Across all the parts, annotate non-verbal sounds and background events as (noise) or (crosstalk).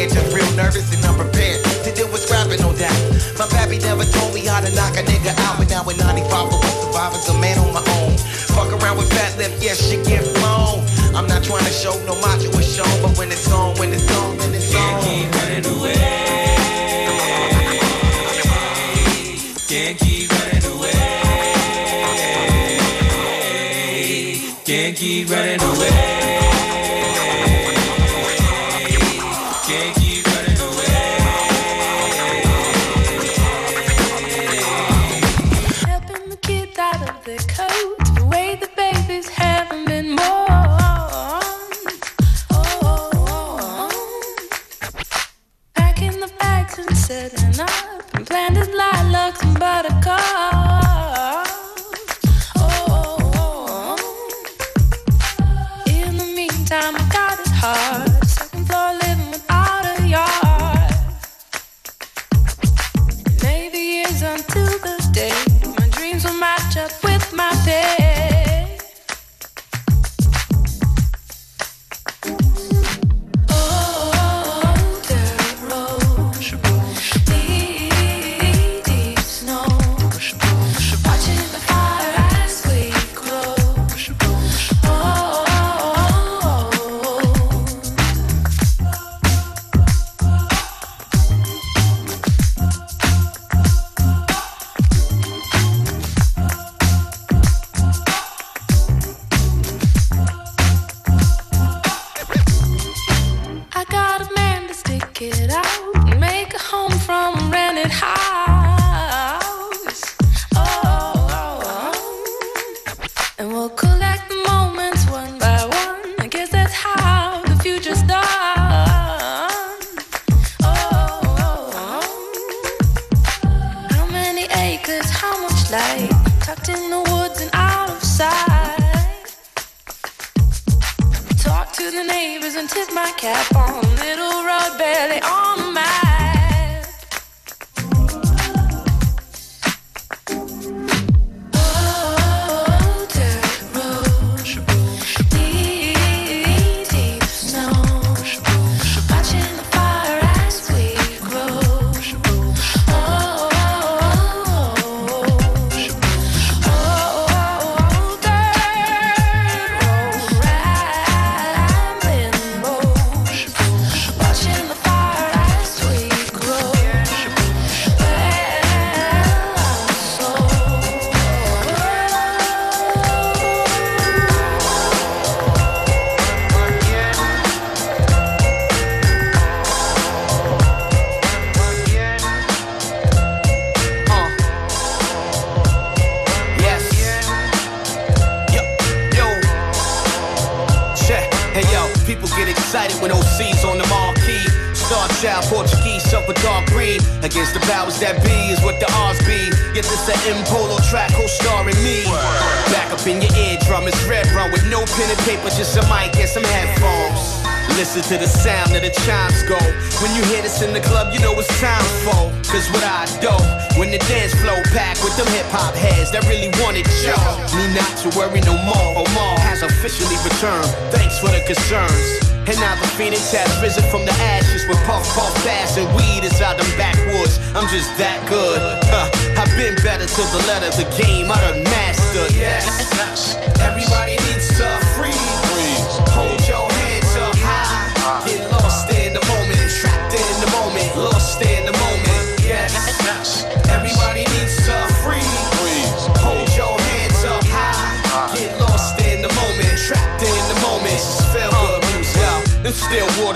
edge of to the sound of the chimes go. When you hear this in the club, you know it's time for. Cause what I do, when the dance flow packed with them hip hop heads that really want y'all. Me not to worry no more. Omar has officially returned. Thanks for the concerns. And now the phoenix has risen from the ashes with puff puff bass and weed it's out them backwoods. I'm just that good. Huh. I've been better till the letter, the game I done mastered. Yes, everybody.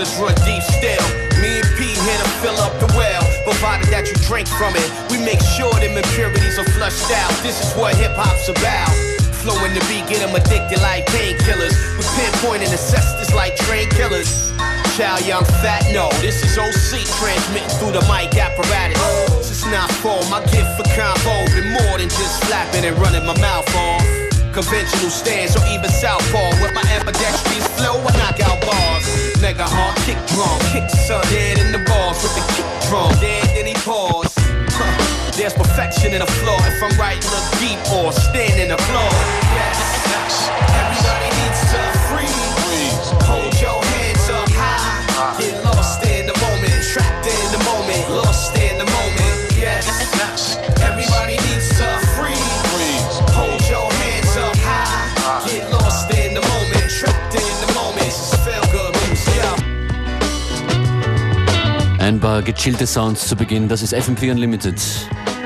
waters run deep still. Me and P here to fill up the well, provided that you drink from it. We make sure them impurities are flushed out. This is what hip hop's about. Flowing the beat, get them addicted like painkillers. We pinpointing ancestors like train killers. Chow, young fat, no, this is OC transmitting through the mic apparatus. is not for my gift for combo, been more than just slapping and running my mouth off. Conventional stance or even southpaw with my ambidextrous flow, I knock out bars. Mega hard kick drum, kick sun dead in the balls with the kick drum. Dead, then he pause. There's perfection in the floor. If I'm right, look deep or stand in floor. Yes, everybody needs to freeze. Hold your hands up high. Get lost in the moment, trapped in Ein paar gechillte Sounds zu Beginn, das ist FM4 Unlimited.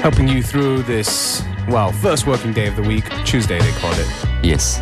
Helping you through this, well, first working day of the week, Tuesday they call it. Yes.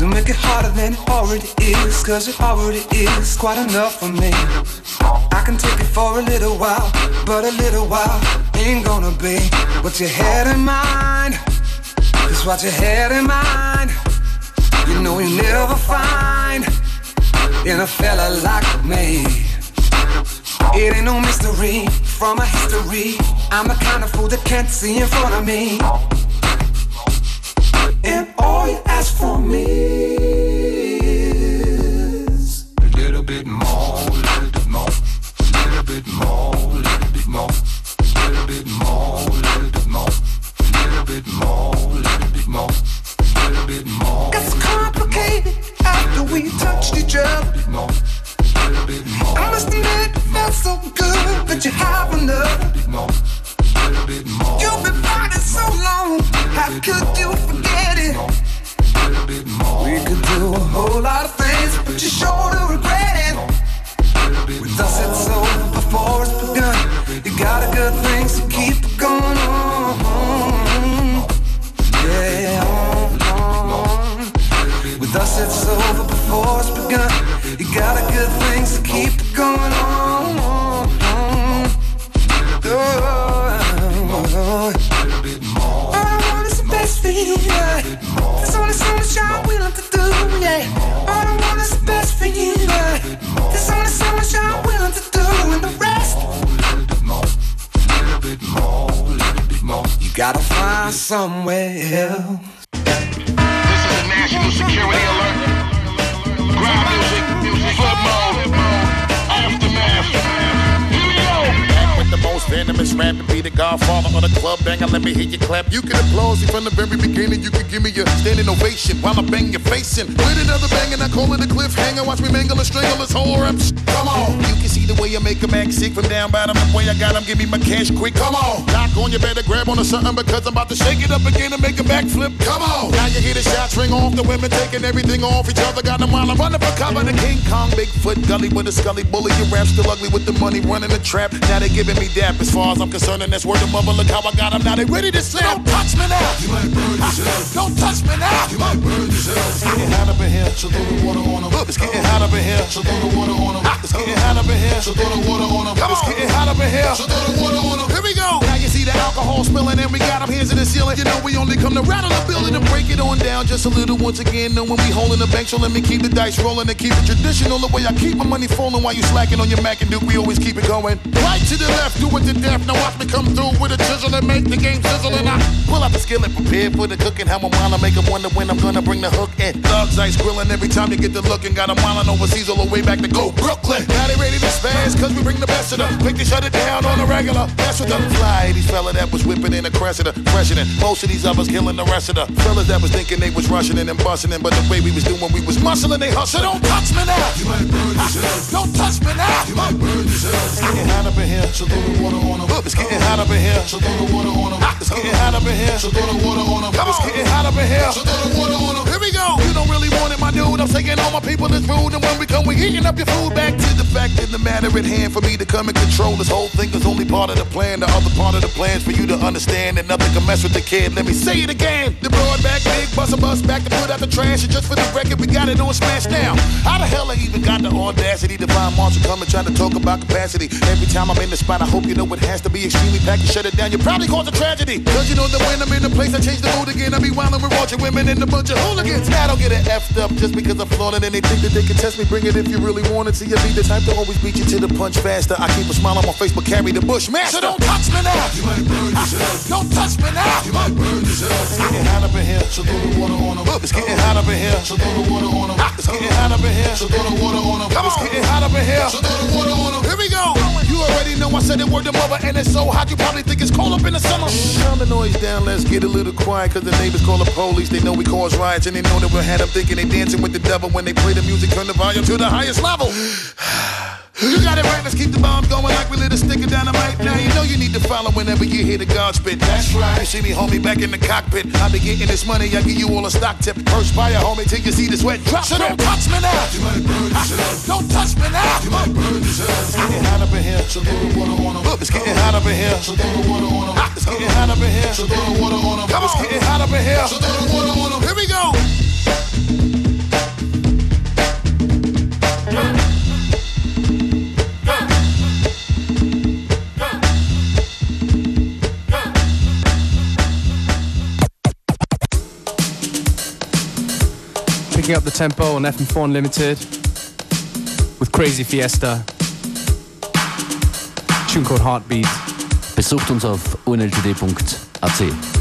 Don't make it harder than it already is, cause it already is quite enough for me. I can take it for a little while, but a little while ain't gonna be what you had in mind. Cause what you had in mind, you know you never find in a fella like me. It ain't no mystery from a history. I'm the kind of fool that can't see in front of me. And all you ask for me. Gotta somewhere else. This is a national security alert. Ground music, flip mode, aftermath. Here we go. Back with the most venomous rap and be the godfather of the club banger. Let me hear you clap. You can applaud me from the very beginning. You can give me a standing ovation while I bang your face in. With another bang and I call it a cliffhanger. Watch me mangle and strangle this whole rap. Come on. You can see the way I make a act sick from down bottom. The way I got 'em, give me my cash quick. Come on. Knock on, you better grab onto something because I'm about to shake it up again and make a backflip. Come on. Now you hear the shots ring off. The women taking everything off each other. Got them while I'm running for cover. The King Kong, Bigfoot, gully with a scully bully. Your rap still ugly with the money running the trap. Now they giving me dap as far as I'm concerned. And that's word of mother. Look how I got 'em. Now they ready to slap. Don't touch me now. You might burn yourself. Don't touch me now. You might burn yourself. It's getting hot up in here. So throw the water on 'em. It's getting hot up in here. So throw the water on 'em. It's getting hot up in here. So throw the water on 'em. It's getting hot up in here. So throw the water on 'em. Here we go. Now you see the alcohol spilling and we got 'em hands in the ceiling. You know we only come to rattle the building and break it on down just a little once again. Knowing we holding the bank, so let me keep the dice rolling and keep it traditional. The way I keep my money falling while you slacking on your Mac and Duke, we always keep it going. Right to the left, do it to death. Now watch me come through with a chisel and make the game sizzle. And I pull out the skillet, prepared for the cooking. How while I make 'em wonder when I'm gonna bring the hook in. Thugs ice grilling every time you get the look and got 'em wildin' overseas all the way back to go Brooklyn. Now they ready to spaz, cause we bring the best of them. Quick to shut it down on the regular. That's what the fly 80s fella that was whipping in a Cressida, freshening. Most of these others killing the rest of the fellas that was thinking they was rushing in and busting in, but the way we was doing, we was muscling, they hustle. Don't touch me now. You might burn yourself. Don't touch me now. You might burn. It's getting hot up in here. So throw the water on 'em. It's getting hot up in here. So throw the water on 'em. It's getting hot up in here. So throw the water on 'em. It's getting hot up in here. So throw the water on 'em. Here we go. You don't really want it, my dude. I'm taking all my people is rude, and when we come, we heating up your food. Back to the fact in the matter at hand for me to come and control this whole thing is only part of the plan. The other part of the plan is for you to understand that nothing can mess with the kid. Let me say it again. The broad back, big bus a bus back to put out the trash. And just for the record, we got it on smash now. How the hell I even got the audacity to find Marshall come and try to talk about capacity? Every time I'm in the spot, I hope you know it has to be extremely packed. You shut it down, you probably cause a tragedy. Cause you know that when I'm in the place, I change the mood again. I be wildin' with watching women and a bunch of hooligans. I don't get it effed up just because I'm flaunting and they think that they can test me. Bring it if you really want it. See, you be the type to always beat you to the punch faster. I keep a smile on my face, but carry the Bushmaster. So don't touch me now. You might burn yourself. Ah, don't touch me now. You might burn yourself. It's getting hot up in here. So throw the water on 'em. It's getting hot up in here. So throw the water on 'em. Ah, it's getting hot up in here. So throw the water on 'em. It's getting hot up in here. So throw the water on 'em. We go. You already know I said it word to mother, and it's so hot you probably think it's cold up in the summer. Calm the noise down, let's get a little quiet, cause the neighbors call the police. They know we cause riots, and they know that we had them thinking they dancing with the devil when they play the music, turn the volume to the highest level. (sighs) (sighs) You got it right, let's keep the bomb going like we lit a stick of dynamite. Now you know you need to follow whenever you hear the God spit. That's right. You see me, homie, back in the cockpit. I be getting this money, I give you all a stock tip. First fire, homie, till you see the sweat drop. So don't touch me now. You might burn yourself. Don't touch me now. You might burn yourself. It's getting hot up in here. So throw the water on 'em. It's getting hot up in here. So throw the water on 'em. It's getting hot up in here. So throw the water on 'em. It's getting hot up in here. So throw the water on 'em. Up the tempo on FM4 Unlimited with Crazy Fiesta. Tune called Heartbeat. Besucht uns auf unltd.at.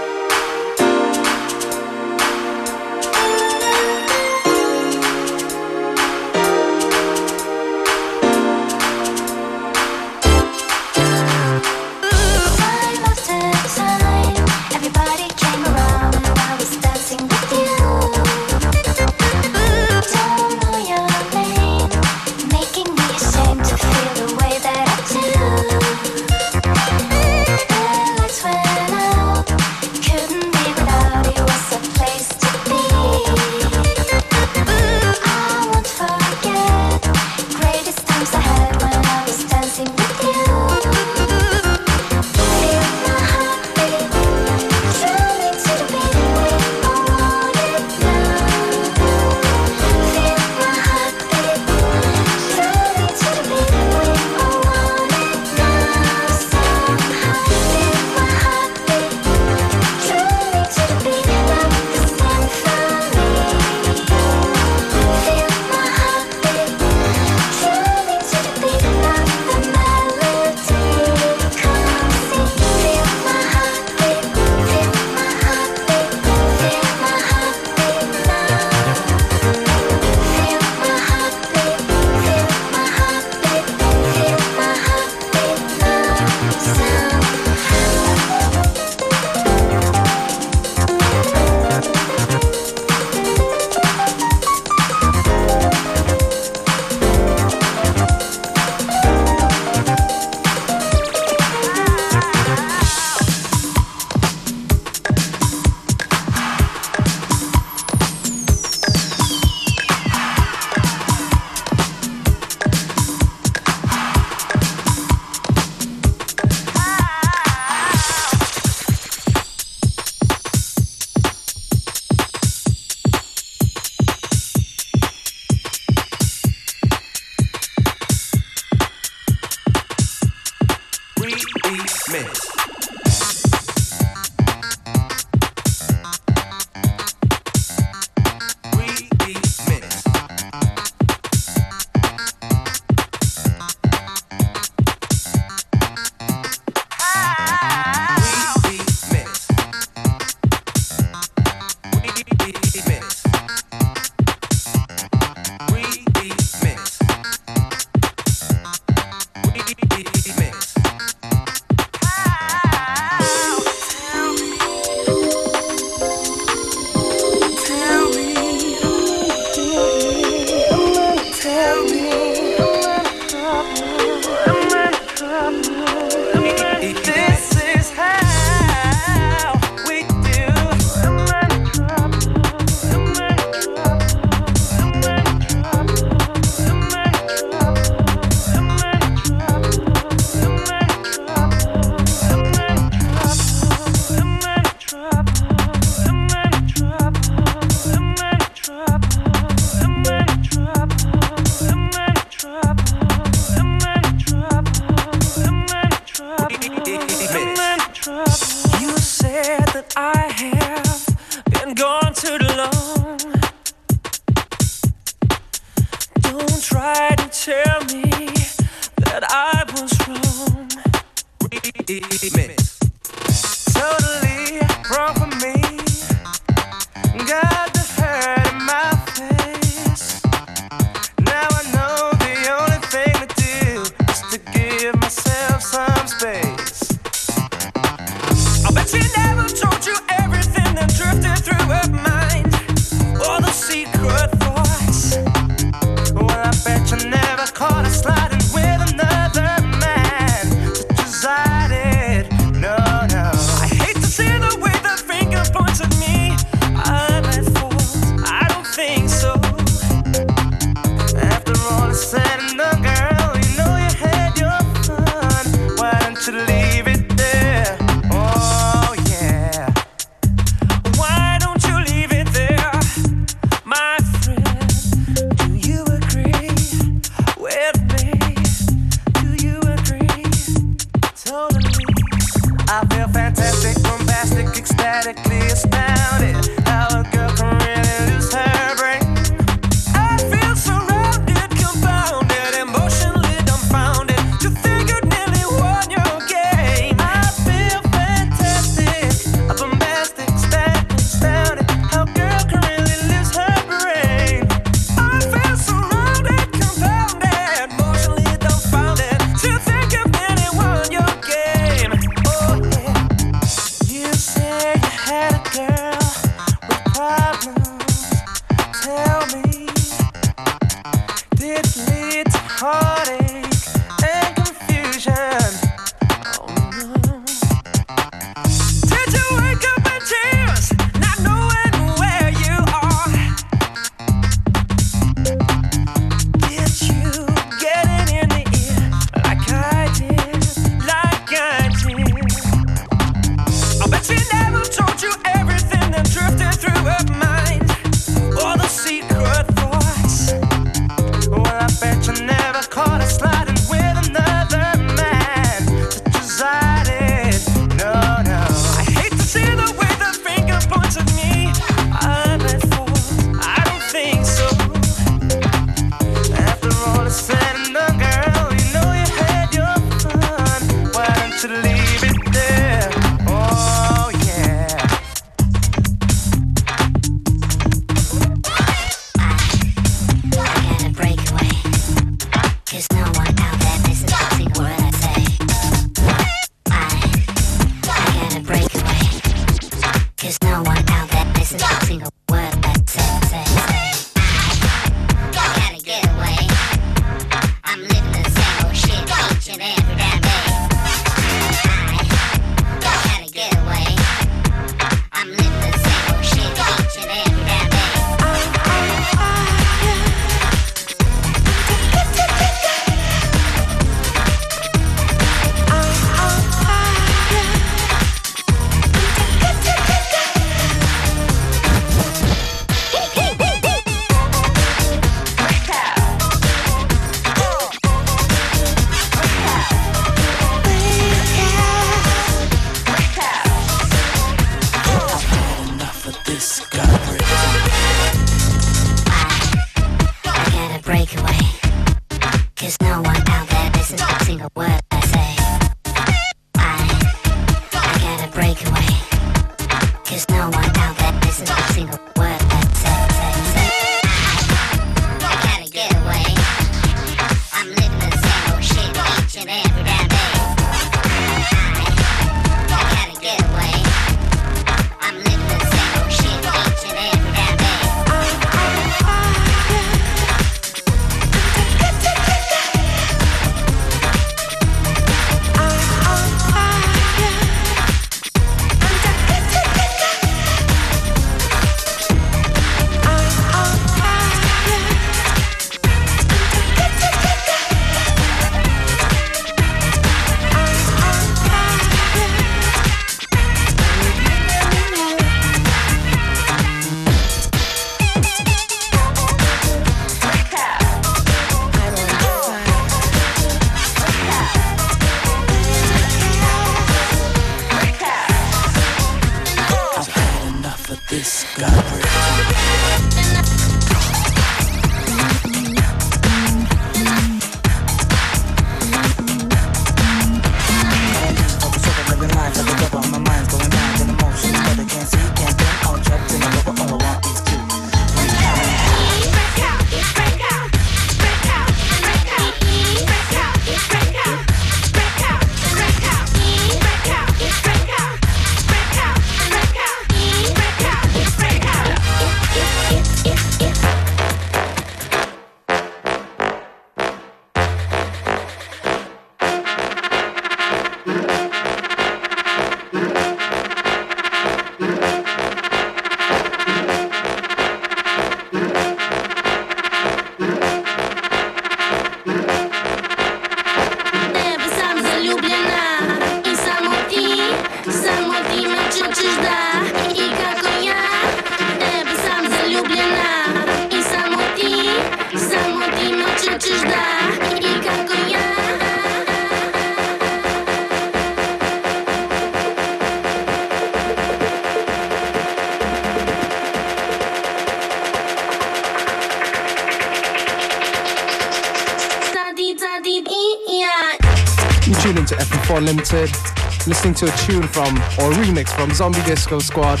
Listening to a tune from, or remix from Zombie Disco Squad,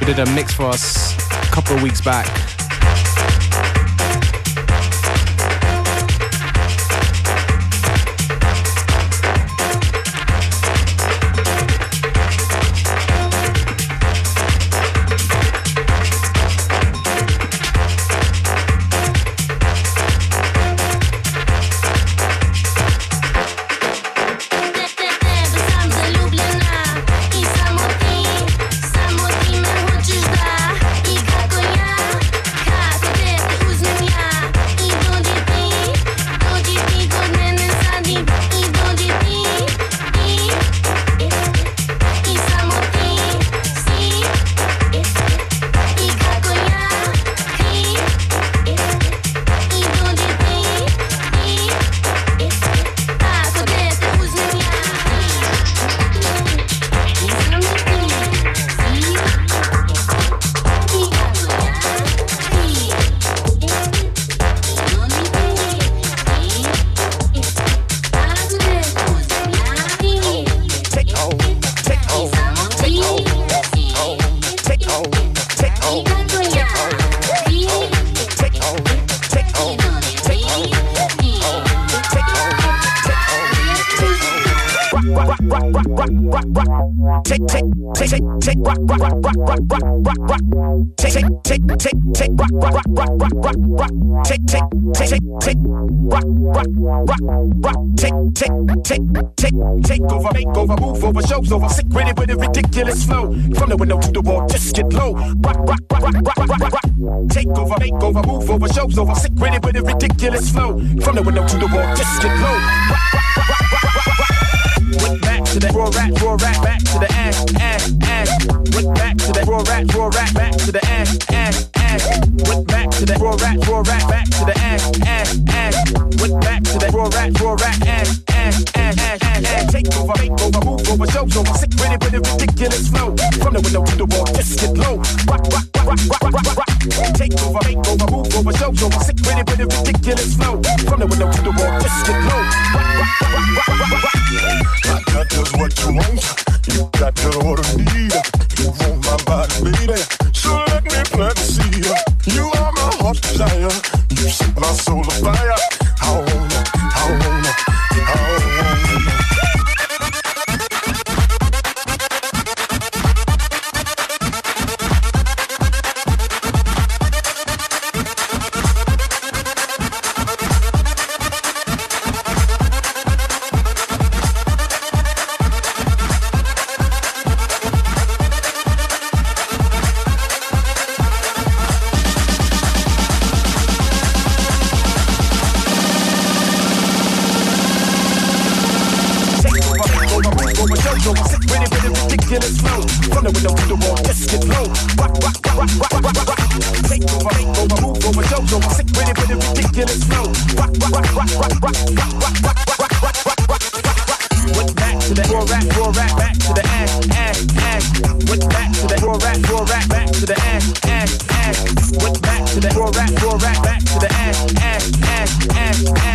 We did a mix for us a couple of weeks back. takeover, makeover, move over, shows over. Sick with it with a ridiculous flow. From the window to the wall, just get low. Went Back to that raw rap, raw rap, back to the ass, ass, ass. Back to that raw rap, raw rap, back to the ass, ass, ass. Back to that raw rap, raw rap, back to the ass, ass, ass. Back to that raw rap, raw rap, ass, ass, ass, ass, ass. Take over, make over, move over, shows over. Sick with it with a ridiculous flow. From the window to the wall, just get low. Rock, rock, rock, rock, rock, rock, rock. Take over, make over, move over, show, show. Sick with it with a ridiculous flow. From the window to the wall, just get low. I got just what you want. You got just order. to the ass, ass, ass. Went back to the raw rap, raw rap, back to the ass, ass, ass, ass, ass.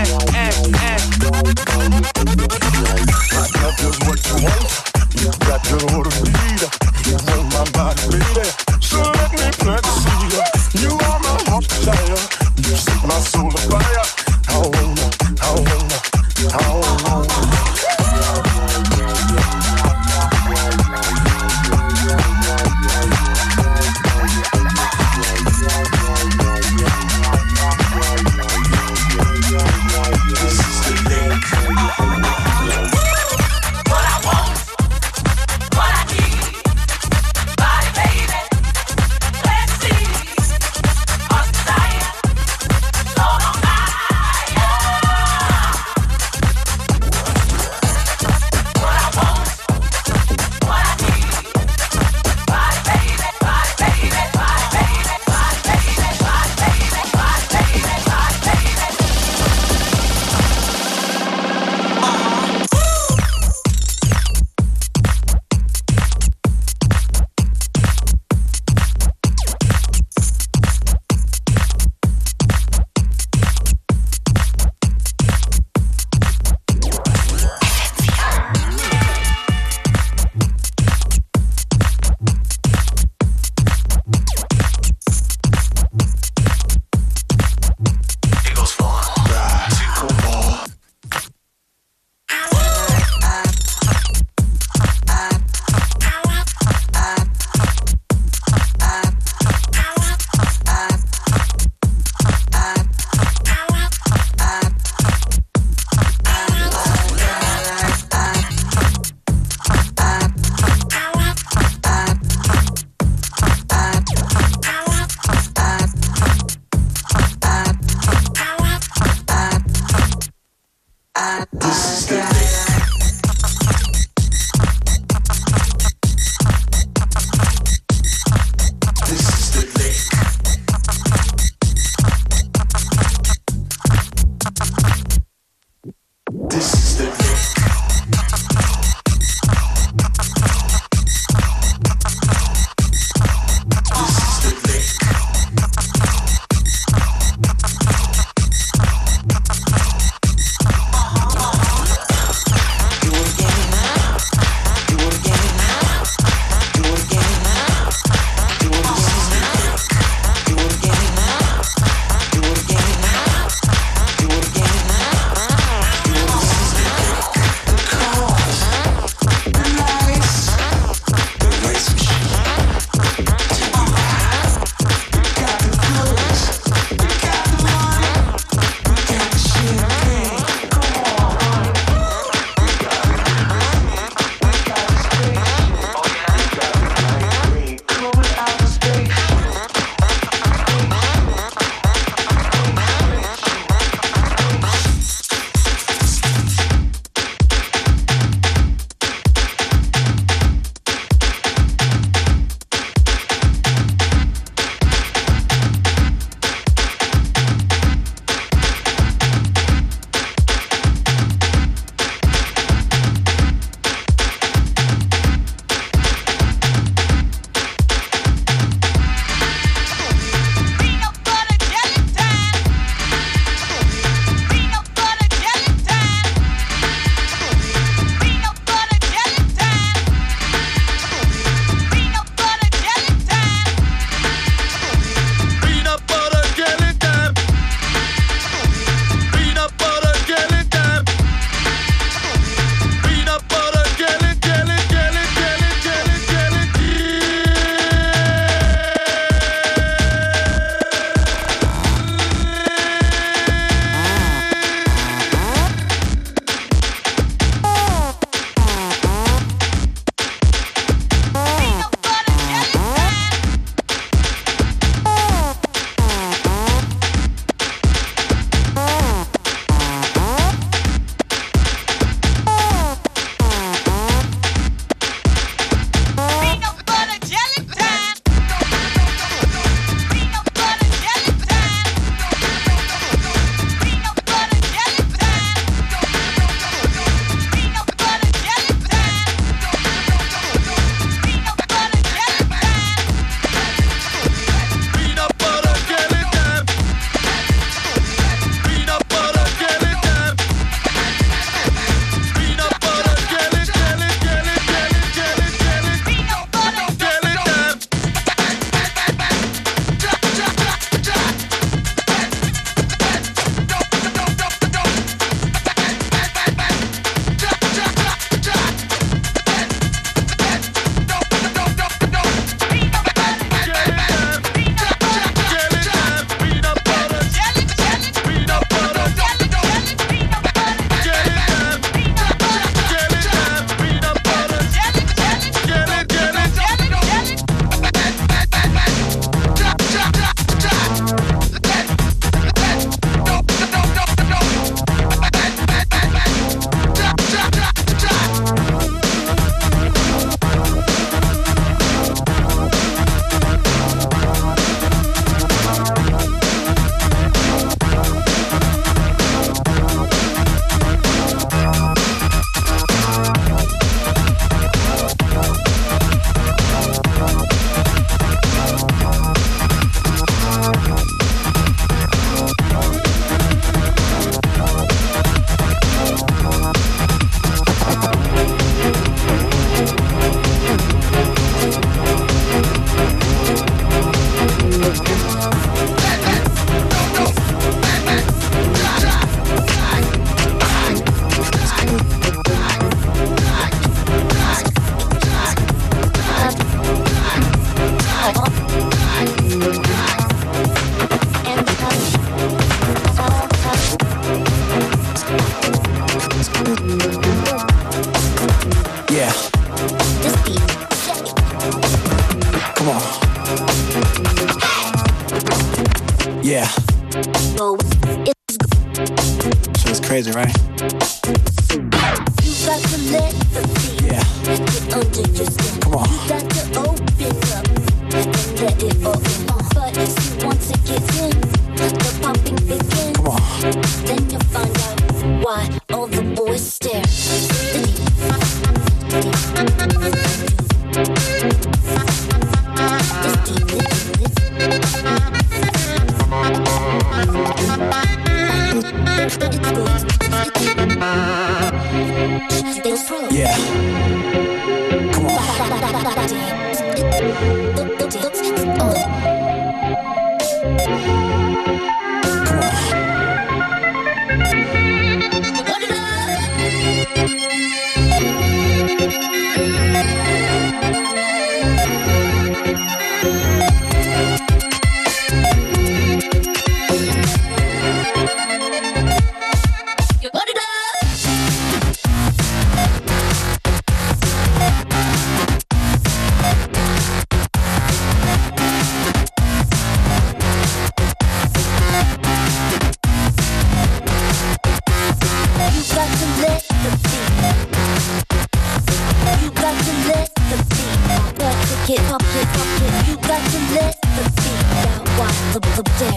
it, pump it, pump it. You got to let the beat out. Watch the, the.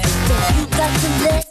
You got to let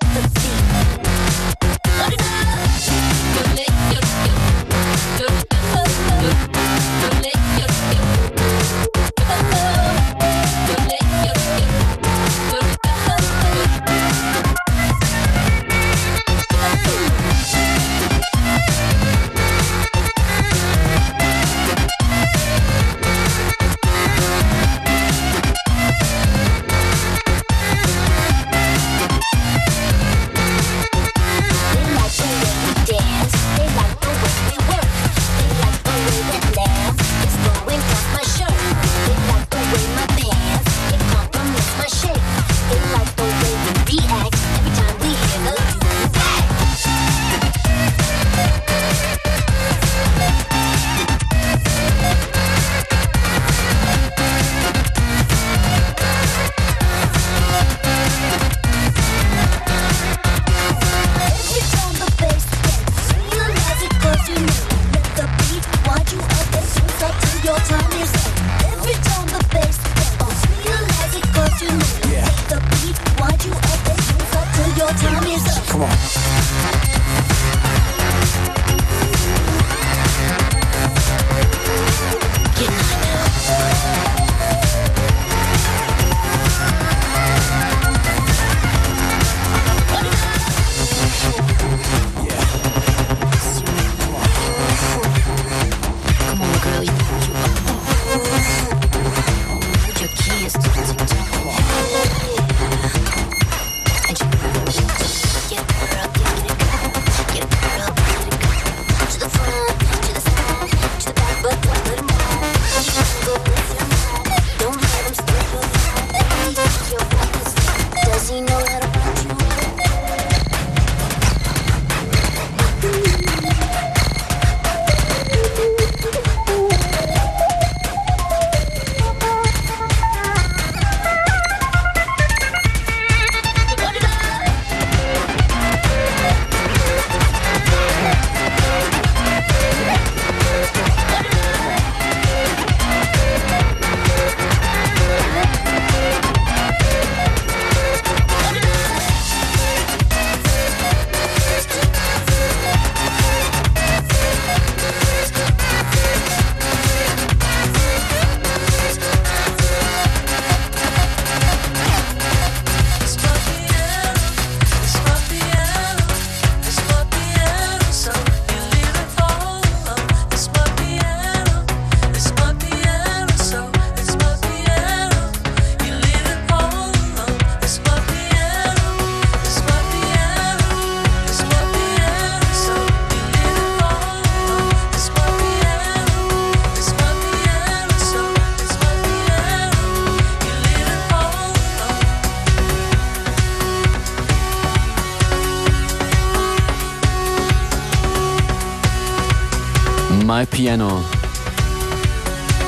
My Piano.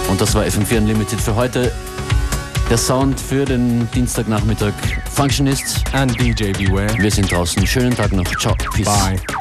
Und das war FM4 Unlimited für heute. Der Sound für den Dienstagnachmittag. Functionist. And DJ Beware. Wir sind draußen. Schönen Tag noch. Ciao. Peace. Bye.